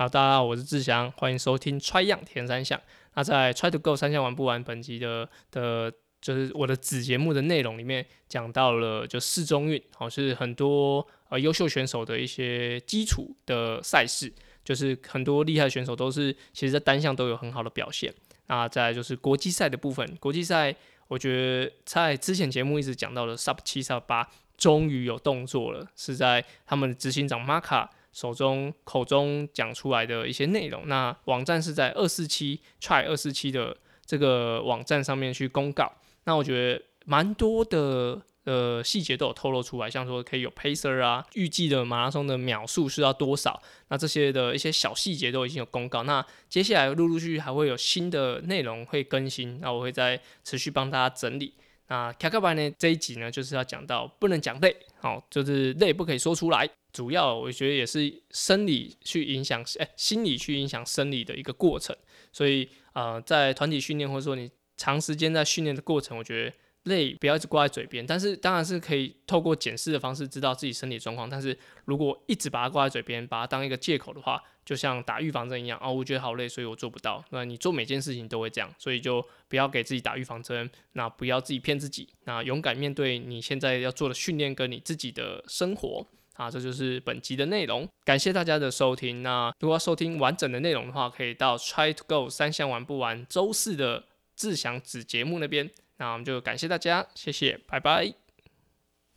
好，大家好，我是志祥，欢迎收听 Try 样田三项。那在 Try to Go 三项玩不完本集的的，就是我的子节目的内容里面讲到了，就四中运，好是很多呃优秀选手的一些基础的赛事，就是很多厉害选手都是其实在单项都有很好的表现。那再就是国际赛的部分，国际赛我觉得在之前节目一直讲到了 Sub 七 Sub 八，终于有动作了，是在他们的执行长 Marka。手中口中讲出来的一些内容，那网站是在二四七 try 二四七的这个网站上面去公告。那我觉得蛮多的呃细节都有透露出来，像说可以有 pacer 啊，预计的马拉松的秒数是要多少，那这些的一些小细节都已经有公告。那接下来陆陆续续还会有新的内容会更新，那我会再持续帮大家整理。那卡卡白呢这一集呢就是要讲到不能讲累，哦，就是累不可以说出来。主要我觉得也是生理去影响，哎，心理去影响生理的一个过程。所以，呃，在团体训练或者说你长时间在训练的过程，我觉得累不要一直挂在嘴边。但是，当然是可以透过检视的方式知道自己身体状况。但是如果一直把它挂在嘴边，把它当一个借口的话，就像打预防针一样啊，我觉得好累，所以我做不到。那你做每件事情都会这样，所以就不要给自己打预防针，那不要自己骗自己，那勇敢面对你现在要做的训练跟你自己的生活。啊，这就是本集的内容，感谢大家的收听。那如果要收听完整的内容的话，可以到 Try to Go 三项玩不完周四的志祥子节目那边。那我们就感谢大家，谢谢，拜拜。